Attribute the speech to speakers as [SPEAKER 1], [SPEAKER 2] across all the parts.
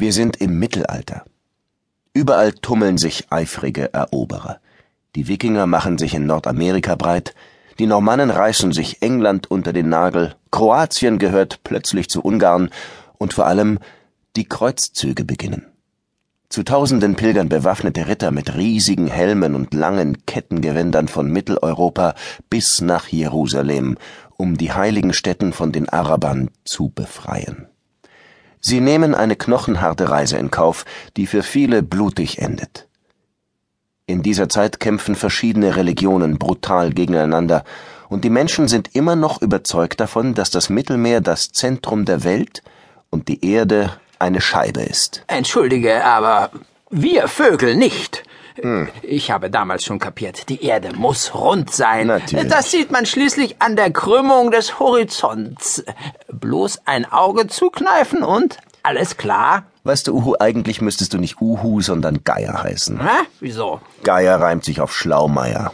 [SPEAKER 1] Wir sind im Mittelalter. Überall tummeln sich eifrige Eroberer. Die Wikinger machen sich in Nordamerika breit, die Normannen reißen sich England unter den Nagel, Kroatien gehört plötzlich zu Ungarn und vor allem die Kreuzzüge beginnen. Zu tausenden pilgern bewaffnete Ritter mit riesigen Helmen und langen Kettengewändern von Mitteleuropa bis nach Jerusalem, um die heiligen Stätten von den Arabern zu befreien. Sie nehmen eine knochenharte Reise in Kauf, die für viele blutig endet. In dieser Zeit kämpfen verschiedene Religionen brutal gegeneinander, und die Menschen sind immer noch überzeugt davon, dass das Mittelmeer das Zentrum der Welt und die Erde eine Scheibe ist.
[SPEAKER 2] Entschuldige, aber wir Vögel nicht. Hm. Ich habe damals schon kapiert, die Erde muss rund sein.
[SPEAKER 1] Natürlich.
[SPEAKER 2] Das sieht man schließlich an der Krümmung des Horizonts. Bloß ein Auge zukneifen und alles klar.
[SPEAKER 1] Weißt du, Uhu, eigentlich müsstest du nicht Uhu, sondern Geier heißen.
[SPEAKER 2] Hä? Wieso?
[SPEAKER 1] Geier reimt sich auf Schlaumeier.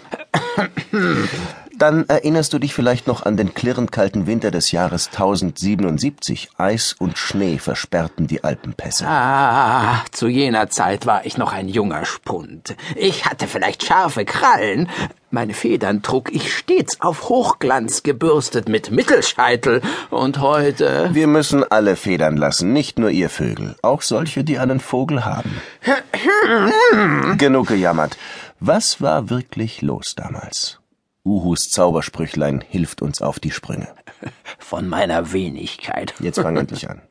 [SPEAKER 1] Dann erinnerst du dich vielleicht noch an den klirrend kalten Winter des Jahres 1077. Eis und Schnee versperrten die Alpenpässe.
[SPEAKER 2] Ah, zu jener Zeit war ich noch ein junger Spund. Ich hatte vielleicht scharfe Krallen. Meine Federn trug ich stets auf Hochglanz gebürstet mit Mittelscheitel. Und heute.
[SPEAKER 1] Wir müssen alle Federn lassen, nicht nur ihr Vögel. Auch solche, die einen Vogel haben. Genug gejammert. Was war wirklich los damals? Uhus Zaubersprüchlein hilft uns auf die Sprünge.
[SPEAKER 2] Von meiner Wenigkeit.
[SPEAKER 1] Jetzt fang endlich an.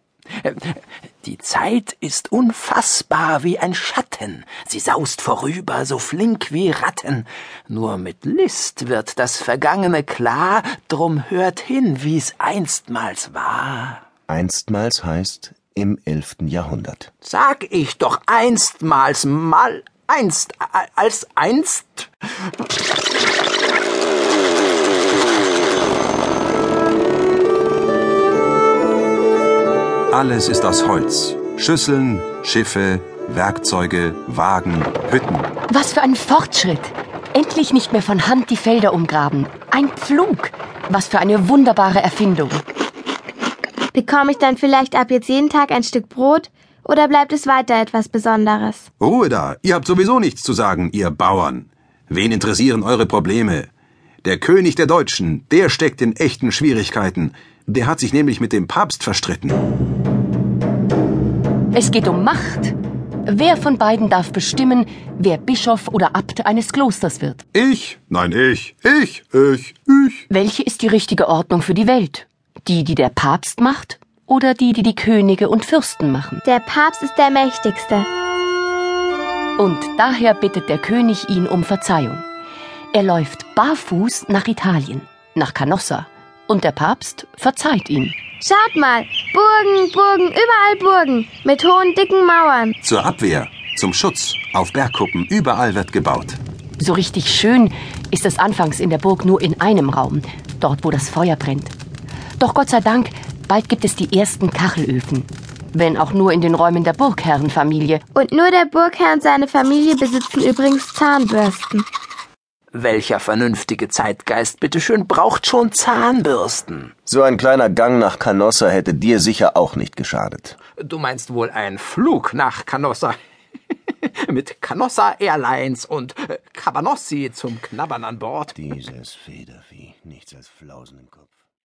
[SPEAKER 2] Die Zeit ist unfassbar wie ein Schatten, sie saust vorüber, so flink wie Ratten. Nur mit List wird das Vergangene klar, drum hört hin, wie's einstmals war.
[SPEAKER 1] Einstmals heißt im elften Jahrhundert.
[SPEAKER 2] Sag ich doch einstmals mal einst als einst.
[SPEAKER 3] Alles ist aus Holz. Schüsseln, Schiffe, Werkzeuge, Wagen, Hütten.
[SPEAKER 4] Was für ein Fortschritt! Endlich nicht mehr von Hand die Felder umgraben. Ein Pflug! Was für eine wunderbare Erfindung.
[SPEAKER 5] Bekomme ich dann vielleicht ab jetzt jeden Tag ein Stück Brot? Oder bleibt es weiter etwas Besonderes?
[SPEAKER 3] Ruhe da! Ihr habt sowieso nichts zu sagen, ihr Bauern. Wen interessieren eure Probleme? Der König der Deutschen, der steckt in echten Schwierigkeiten. Der hat sich nämlich mit dem Papst verstritten.
[SPEAKER 4] Es geht um Macht. Wer von beiden darf bestimmen, wer Bischof oder Abt eines Klosters wird?
[SPEAKER 3] Ich? Nein, ich. Ich, ich, ich.
[SPEAKER 4] Welche ist die richtige Ordnung für die Welt? Die, die der Papst macht? Oder die, die die Könige und Fürsten machen?
[SPEAKER 5] Der Papst ist der Mächtigste.
[SPEAKER 4] Und daher bittet der König ihn um Verzeihung. Er läuft barfuß nach Italien, nach Canossa, und der Papst verzeiht ihm.
[SPEAKER 5] Schaut mal, Burgen, Burgen, überall Burgen, mit hohen, dicken Mauern.
[SPEAKER 3] Zur Abwehr, zum Schutz, auf Bergkuppen, überall wird gebaut.
[SPEAKER 4] So richtig schön ist es anfangs in der Burg nur in einem Raum, dort wo das Feuer brennt. Doch Gott sei Dank, bald gibt es die ersten Kachelöfen. Wenn auch nur in den Räumen der Burgherrenfamilie.
[SPEAKER 5] Und nur der Burgherr und seine Familie besitzen übrigens Zahnbürsten.
[SPEAKER 2] Welcher vernünftige Zeitgeist, bitteschön, braucht schon Zahnbürsten?
[SPEAKER 1] So ein kleiner Gang nach Canossa hätte dir sicher auch nicht geschadet.
[SPEAKER 2] Du meinst wohl ein Flug nach Canossa? Mit Canossa Airlines und Cabanossi zum Knabbern an Bord.
[SPEAKER 1] Dieses Federvieh, nichts als Flausen im Kopf.